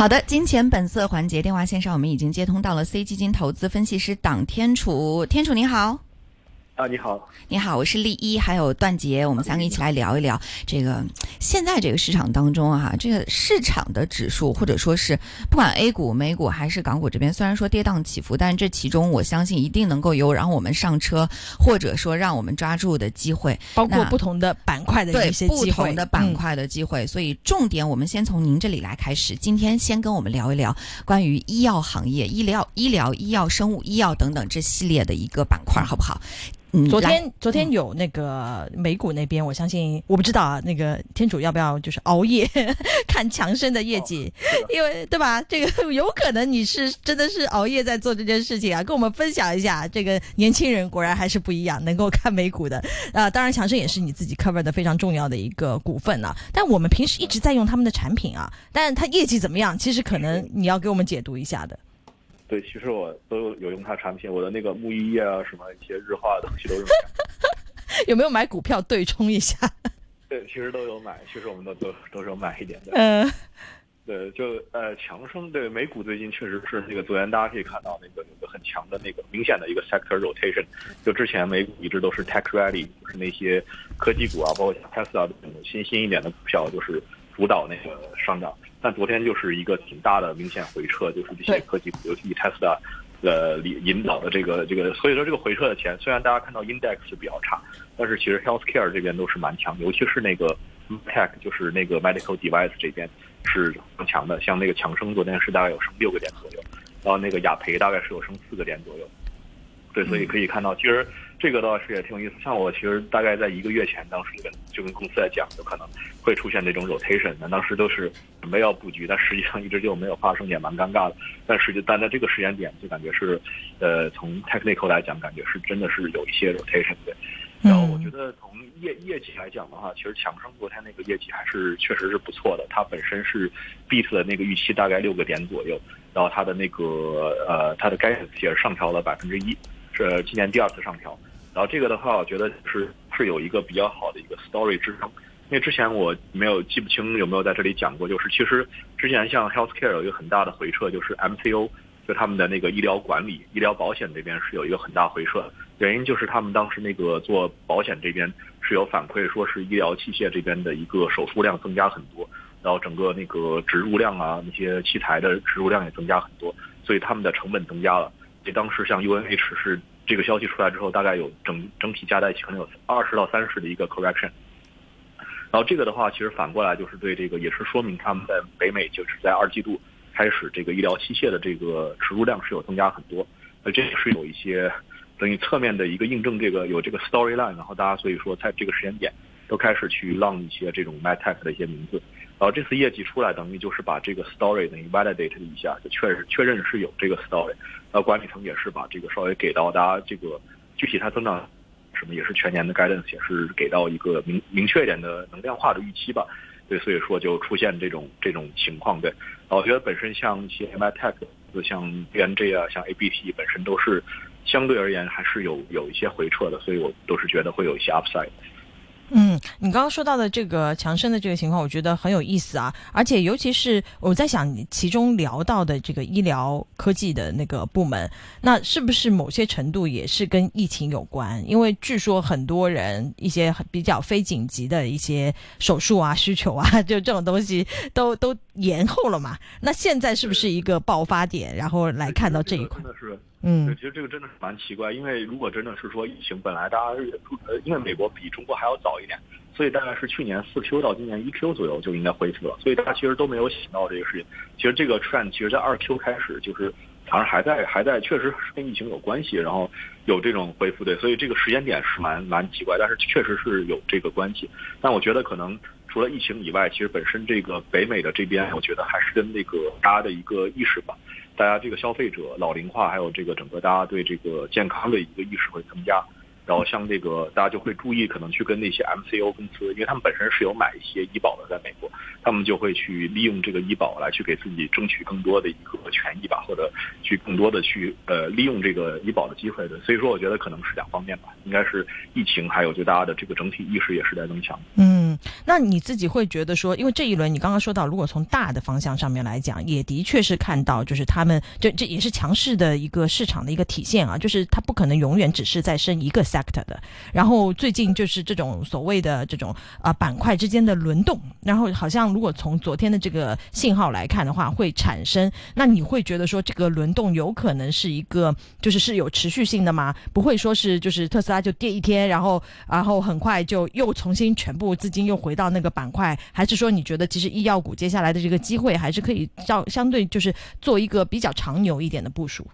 好的，金钱本色环节电话线上，我们已经接通到了 C 基金投资分析师党天楚，天楚您好。啊，你好，你好，我是丽一，还有段杰，我们三个一起来聊一聊这个现在这个市场当中啊，这个市场的指数或者说是不管 A 股、美股还是港股这边，虽然说跌宕起伏，但是这其中我相信一定能够有让我们上车或者说让我们抓住的机会，包括不同的板块的一些不同的板块的机会。所以重点我们先从您这里来开始，今天先跟我们聊一聊关于医药行业、医疗、医疗、医药、生物医药等等这系列的一个板块，好不好？昨天昨天有那个美股那边，我相信我不知道啊，那个天主要不要就是熬夜 看强生的业绩？因为对吧？这个有可能你是真的是熬夜在做这件事情啊，跟我们分享一下。这个年轻人果然还是不一样，能够看美股的 啊。当然，强生也是你自己 cover 的非常重要的一个股份啊。但我们平时一直在用他们的产品啊，但是它业绩怎么样？其实可能你要给我们解读一下的。对，其实我都有用它产品，我的那个沐浴液啊，什么一些日化的东西都用。有没有买股票对冲一下？对，其实都有买，其实我们都都都是有买一点的。嗯，对，就呃强生对美股最近确实是那个昨天大家可以看到那个有个很强的那个明显的一个 sector rotation，就之前美股一直都是 tech ready，就是那些科技股啊，包括像 Tesla 这种新兴一点的股票，就是主导那个上涨。但昨天就是一个挺大的明显回撤，就是这些科技股，尤其以 Tesla 呃引引导的这个这个，所以说这个回撤的钱，虽然大家看到 index 是比较差，但是其实 healthcare 这边都是蛮强，尤其是那个 tech，就是那个 medical device 这边是很强的，像那个强生昨天是大概有升六个点左右，然后那个雅培大概是有升四个点左右，对，所以可以看到其实。这个倒是也挺有意思，像我其实大概在一个月前，当时就跟就跟公司在讲，有可能会出现这种 rotation，那当时都是准备要布局，但实际上一直就没有发生，也蛮尴尬的。但实际但在这个时间点，就感觉是，呃，从 technical 来讲，感觉是真的是有一些 rotation 的。然后我觉得从业业绩来讲的话，其实强生昨天那个业绩还是确实是不错的，它本身是 beat 的那个预期大概六个点左右，然后它的那个呃它的 guidance 也是上调了百分之一，是今年第二次上调。然后这个的话，我觉得是是有一个比较好的一个 story 支撑，因为之前我没有记不清有没有在这里讲过，就是其实之前像 healthcare 有一个很大的回撤，就是 MCO 就他们的那个医疗管理、医疗保险这边是有一个很大回撤，原因就是他们当时那个做保险这边是有反馈，说是医疗器械这边的一个手术量增加很多，然后整个那个植入量啊，那些器材的植入量也增加很多，所以他们的成本增加了。所以当时像 UNH 是。这个消息出来之后，大概有整整体加在一起可能有二十到三十的一个 correction，然后这个的话，其实反过来就是对这个也是说明他们在北美就是在二季度开始这个医疗器械的这个植入量是有增加很多，呃，这也是有一些等于侧面的一个印证，这个有这个 storyline，然后大家所以说在这个时间点都开始去浪一些这种 m e t e c h 的一些名字。然后这次业绩出来，等于就是把这个 story 等于 validate 一下，就确认确认是有这个 story。那，管理层也是把这个稍微给到大家这个具体它增长什么，也是全年的 guidance 也是给到一个明明确一点的能量化的预期吧。对，所以说就出现这种这种情况。对，然后我觉得本身像一些 MyTech，像 B N G 啊，像 ABT 本身都是相对而言还是有有一些回撤的，所以我都是觉得会有一些 upside。嗯，你刚刚说到的这个强生的这个情况，我觉得很有意思啊。而且尤其是我在想，其中聊到的这个医疗科技的那个部门，那是不是某些程度也是跟疫情有关？因为据说很多人一些比较非紧急的一些手术啊、需求啊，就这种东西都都延后了嘛。那现在是不是一个爆发点？然后来看到这一块。嗯，其实这个真的是蛮奇怪，因为如果真的是说疫情本来大家呃，因为美国比中国还要早一点，所以大概是去年四 Q 到今年一 Q 左右就应该恢复了，所以大家其实都没有想到这个事情。其实这个 trend 其实在二 Q 开始就是反正还在还在，确实是跟疫情有关系，然后有这种恢复对，所以这个时间点是蛮蛮奇怪，但是确实是有这个关系。但我觉得可能除了疫情以外，其实本身这个北美的这边，我觉得还是跟那个大家的一个意识吧。大家这个消费者老龄化，还有这个整个大家对这个健康的一个意识会增加。然后像这个大家就会注意，可能去跟那些 MCO 公司，因为他们本身是有买一些医保的，在美国，他们就会去利用这个医保来去给自己争取更多的一个权益吧，或者去更多的去呃利用这个医保的机会的。所以说，我觉得可能是两方面吧，应该是疫情，还有就大家的这个整体意识也是在增强。嗯，那你自己会觉得说，因为这一轮你刚刚说到，如果从大的方向上面来讲，也的确是看到，就是他们这这也是强势的一个市场的一个体现啊，就是它不可能永远只是在升一个三的。然后最近就是这种所谓的这种啊板块之间的轮动，然后好像如果从昨天的这个信号来看的话，会产生，那你会觉得说这个轮动有可能是一个就是是有持续性的吗？不会说是就是特斯拉就跌一天，然后然后很快就又重新全部资金又回到那个板块，还是说你觉得其实医药股接下来的这个机会还是可以照相对就是做一个比较长牛一点的部署？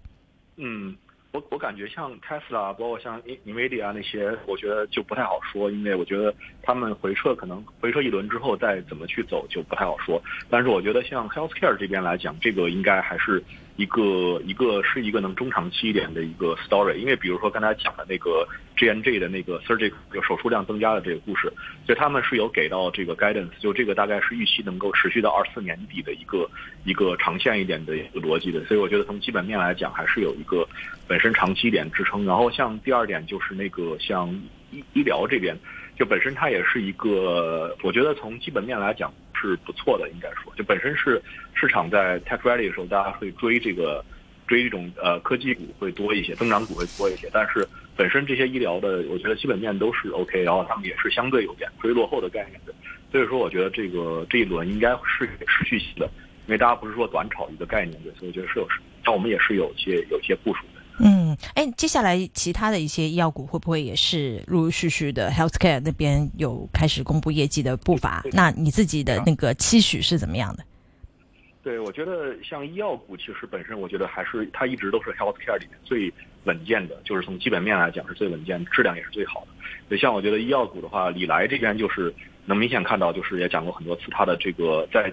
嗯。我我感觉像 Tesla，包括像 Nvidia 那些，我觉得就不太好说，因为我觉得他们回撤可能回撤一轮之后再怎么去走就不太好说。但是我觉得像 Healthcare 这边来讲，这个应该还是。一个一个是一个能中长期一点的一个 story，因为比如说刚才讲的那个 J N J 的那个 surgical 就手术量增加的这个故事，就他们是有给到这个 guidance，就这个大概是预期能够持续到二四年底的一个一个长线一点的一个逻辑的，所以我觉得从基本面来讲还是有一个本身长期一点支撑。然后像第二点就是那个像医医疗这边，就本身它也是一个，我觉得从基本面来讲。是不错的，应该说，就本身是市场在 tech ready 的时候，大家会追这个追这种呃科技股会多一些，增长股会多一些。但是本身这些医疗的，我觉得基本面都是 OK，然后他们也是相对有点追落后的概念的。所以说，我觉得这个这一轮应该是持续性的，因为大家不是说短炒一个概念的，所以我觉得是有，但我们也是有些有些部署。嗯，哎，接下来其他的一些医药股会不会也是陆陆续续的？Healthcare 那边有开始公布业绩的步伐？那你自己的那个期许是怎么样的？对，我觉得像医药股，其实本身我觉得还是它一直都是 Healthcare 里面最稳健的，就是从基本面来讲是最稳健，质量也是最好的。所以像我觉得医药股的话，李来这边就是能明显看到，就是也讲过很多次，它的这个在。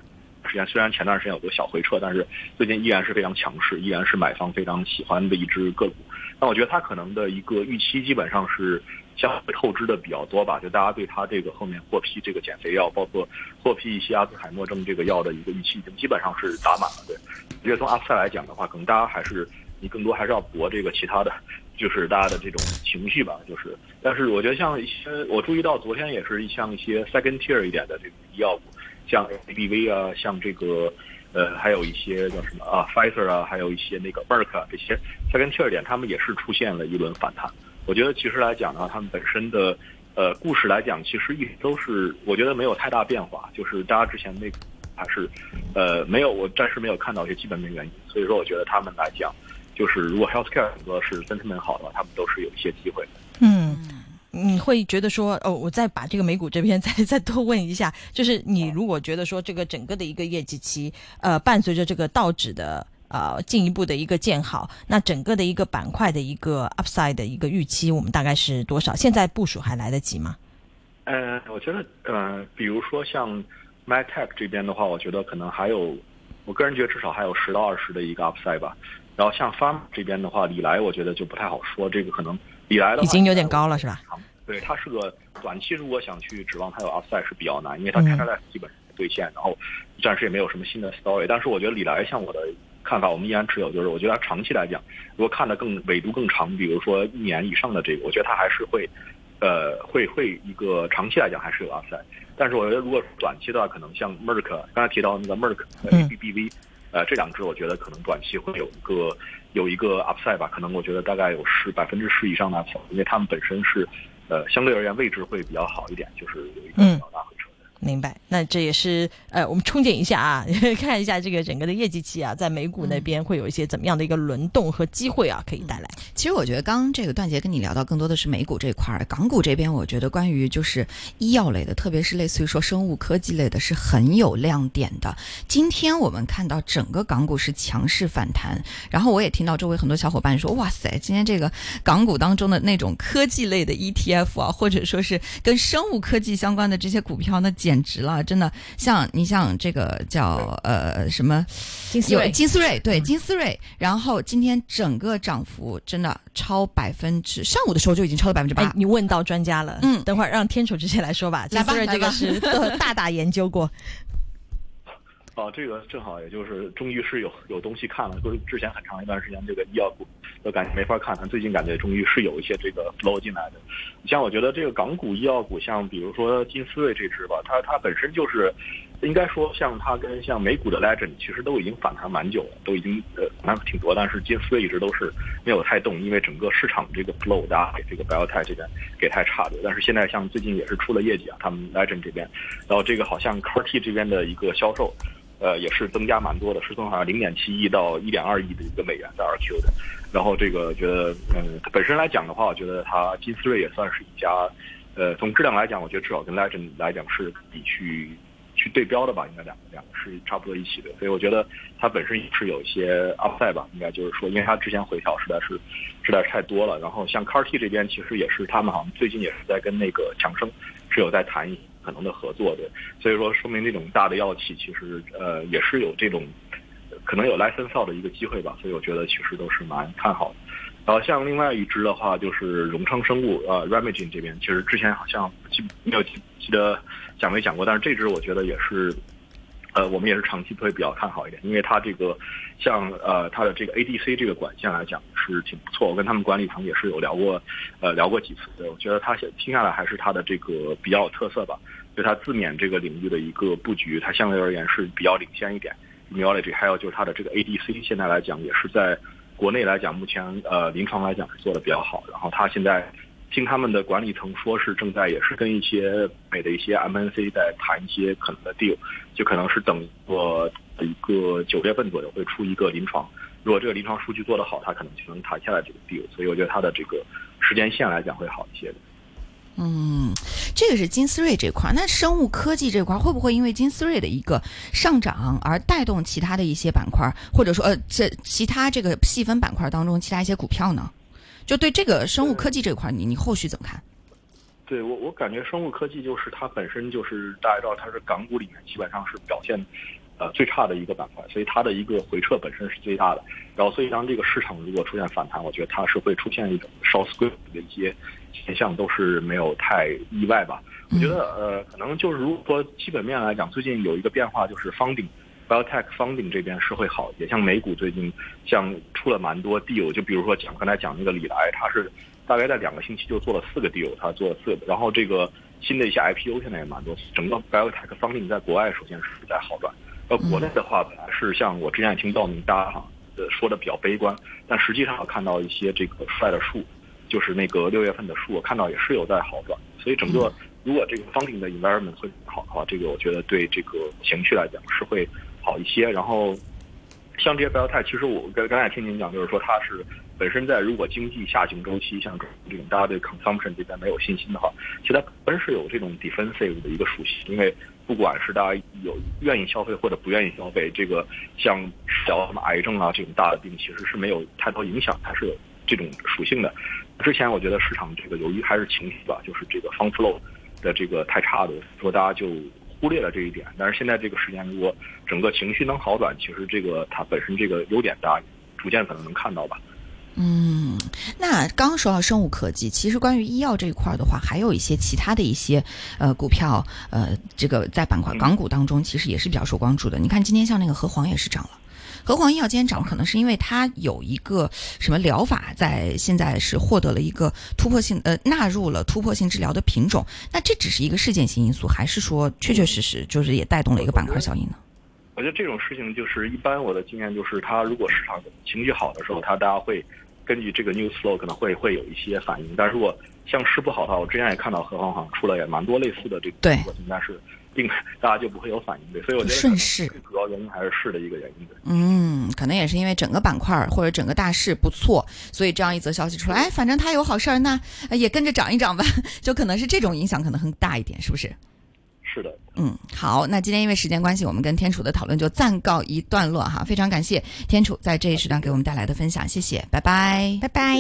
时间虽然前段时间有个小回撤，但是最近依然是非常强势，依然是买方非常喜欢的一只个股。那我觉得它可能的一个预期基本上是相对透支的比较多吧，就大家对它这个后面获批这个减肥药，包括获批一些阿兹海默症这个药的一个预期，已经基本上是打满了。对，我觉得从阿斯赛来讲的话，可能大家还是你更多还是要搏这个其他的，就是大家的这种情绪吧。就是，但是我觉得像一些我注意到昨天也是像一些 second tier 一点的这个医药股。像 A B V 啊，像这个，呃，还有一些叫什么啊，Pfizer 啊，还有一些那个 Merck 啊，这些再跟 Tier 点，他们也是出现了一轮反弹。我觉得其实来讲呢，他们本身的呃故事来讲，其实一直都是我觉得没有太大变化，就是大家之前那个还是呃没有，我暂时没有看到一些基本面原因。所以说，我觉得他们来讲，就是如果 Healthcare 整个是 sentiment 好的话，他们都是有一些机会的。嗯。你会觉得说，哦，我再把这个美股这边 再再多问一下，就是你如果觉得说这个整个的一个业绩期，呃，伴随着这个道指的呃进一步的一个建好，那整个的一个板块的一个 upside 的一个预期，我们大概是多少？现在部署还来得及吗？呃，我觉得，呃，比如说像 MyTech 这边的话，我觉得可能还有，我个人觉得至少还有十到二十的一个 upside 吧。然后像 Farm 这边的话，李来我觉得就不太好说，这个可能。李来的已经有点高了，是吧？对，它是个短期，如果想去指望它有 upside 是比较难，因为它开在基本兑现，然后暂时也没有什么新的 story。但是我觉得李来，像我的看法，我们依然持有，就是我觉得它长期来讲，如果看的更纬度更长，比如说一年以上的这个，我觉得它还是会，呃，会会一个长期来讲还是有 upside。但是我觉得如果短期的话，可能像 Merck 刚才提到那个 Merck A B B V。呃，这两只我觉得可能短期会有一个有一个 upside 吧，可能我觉得大概有十百分之十以上的 upside，因为他们本身是，呃，相对而言位置会比较好一点，就是有一个比较大回撤。明白，那这也是呃，我们憧憬一下啊，看一下这个整个的业绩期啊，在美股那边会有一些怎么样的一个轮动和机会啊，可以带来。其实我觉得刚这个段杰跟你聊到更多的是美股这块儿，港股这边我觉得关于就是医药类的，特别是类似于说生物科技类的，是很有亮点的。今天我们看到整个港股是强势反弹，然后我也听到周围很多小伙伴说，哇塞，今天这个港股当中的那种科技类的 ETF 啊，或者说是跟生物科技相关的这些股票，那简简直了，真的。像你像这个叫呃什么金思瑞，金思瑞，对嗯金思瑞，然后今天整个涨幅真的超百分之，上午的时候就已经超了百分之哎八，。你问到专家了，嗯等会儿让天楚直接来说吧。金思瑞这个是都大大研究过，哦，这个正好也就是终于是有有东西看了，就是之前很长一段时间这个医药股都感觉没法看，但最近感觉终于是有一些这个 flow 进来的。像我觉得这个港股医药股，像比如说金思瑞这只吧，它它本身就是应该说像它跟像美股的 Legend 其实都已经反弹蛮久了，都已经呃反弹挺多，但是金思瑞一直都是没有太动，因为整个市场这个 flow 大这个 BioTech 这边给太差的。但是现在像最近也是出了业绩啊，他们 Legend 这边，然后这个好像 CAR-T 这边的一个销售。呃，也是增加蛮多的，是从好像零点七亿到一点二亿的一个美元的 RQ 的。然后这个觉得，嗯，本身来讲的话，我觉得它金思瑞也算是一家，呃，从质量来讲，我觉得至少跟 Legend 来讲是比去去对标的吧，应该两个两个是差不多一起的。所以我觉得它本身是有一些 upside 吧，应该就是说，因为它之前回调实在是实在是太多了。然后像 CAR-T 这边，其实也是他们好像最近也是在跟那个强生是有在谈可能的合作对。所以说，说明这种大的药企其实呃也是有这种可能有 license out 的一个机会吧，所以我觉得其实都是蛮看好的。然后像另外一支的话，就是荣昌生物呃 ramigen 这边，其实之前好像记没有记记得讲没讲过，但是这支我觉得也是。呃，我们也是长期会比较看好一点，因为它这个像呃它的这个 ADC 这个管线来讲是挺不错，我跟他们管理层也是有聊过，呃聊过几次对。我觉得它听下来还是它的这个比较有特色吧，就它自免这个领域的一个布局，它相对而言是比较领先一点。immunology 还有就是它的这个 ADC 现在来讲也是在国内来讲，目前呃临床来讲是做的比较好。然后它现在听他们的管理层说是正在也是跟一些美的一些 MNC 在谈一些可能的 deal，就可能是等我一个九月份左右会出一个临床。如果这个临床数据做得好，它可能就能谈下来这个 deal。所以我觉得它的这个时间线来讲会好一些的。嗯，这个是金思瑞这块儿，那生物科技这块儿会不会因为金思瑞的一个上涨而带动其他的一些板块，或者说呃这其他这个细分板块当中其他一些股票呢？就对这个生物科技这块儿，你你后续怎么看？对我，我感觉生物科技就是它本身就是大家知道它是港股里面基本上是表现呃最差的一个板块，所以它的一个回撤本身是最大的。然后，所以当这个市场如果出现反弹，我觉得它是会出现一种 short squeeze 的一些现象，都是没有太意外吧。我觉得呃，可能就是如果说基本面来讲，最近有一个变化就是 funding。Biotech funding 这边是会好一些，像美股最近像出了蛮多 deal，就比如说讲刚才讲那个李来，他是大概在两个星期就做了四个 deal，它做了四个，然后这个新的一些 IPO 现在也蛮多，整个 biotech funding 在国外首先是在好转，呃，国内的话本来是像我之前也听到你大家呃说的比较悲观，但实际上我看到一些这个出来的数，就是那个六月份的数，我看到也是有在好转，所以整个如果这个 funding 的 environment 会好的话，这个我觉得对这个情绪来讲是会好一些。然后像这些 biotech，其实我刚刚才听您讲，就是说它是本身在如果经济下行周期，像这种大家对 consumption 这边没有信心的话，其实它本身是有这种 defensive 的一个属性，因为不管是大家有愿意消费或者不愿意消费，这个像治疗什么癌症啊这种大的病，其实是没有太多影响，它是有这种属性的。之前我觉得市场这个由于还是情绪吧，就是这个 fund flow 的这个太差的，说大家就忽略了这一点。但是现在这个时间，如果整个情绪能好转，其实这个它本身这个优点，大家逐渐可能能看到吧。嗯，那刚刚说到生物科技，其实关于医药这一块儿的话，还有一些其他的一些呃股票，呃，这个在板块港股当中其实也是比较受关注的。你看今天像那个和黄也是涨了。和黄医药今天涨，可能是因为它有一个什么疗法在现在是获得了一个突破性呃纳入了突破性治疗的品种，那这只是一个事件性因素，还是说确确实实就是也带动了一个板块效应呢？我觉得这种事情就是一般我的经验就是，它如果市场情绪好的时候，它大家会根据这个 news flow 可能会会有一些反应，但如果像市不好的话，我之前也看到和黄好像出了也蛮多类似的这个对但是并 大家就不会有反应对，所以我觉得顺势最主要原因还是市的一个原因的。嗯，可能也是因为整个板块儿或者整个大势不错，所以这样一则消息出来，哎，反正它有好事儿，那呃也跟着涨一涨吧，就可能是这种影响可能很大一点，是不是？是的，嗯，好，那今天因为时间关系，我们跟天楚的讨论就暂告一段落哈，非常感谢天楚在这一时段给我们带来的分享，谢谢，拜拜。拜拜。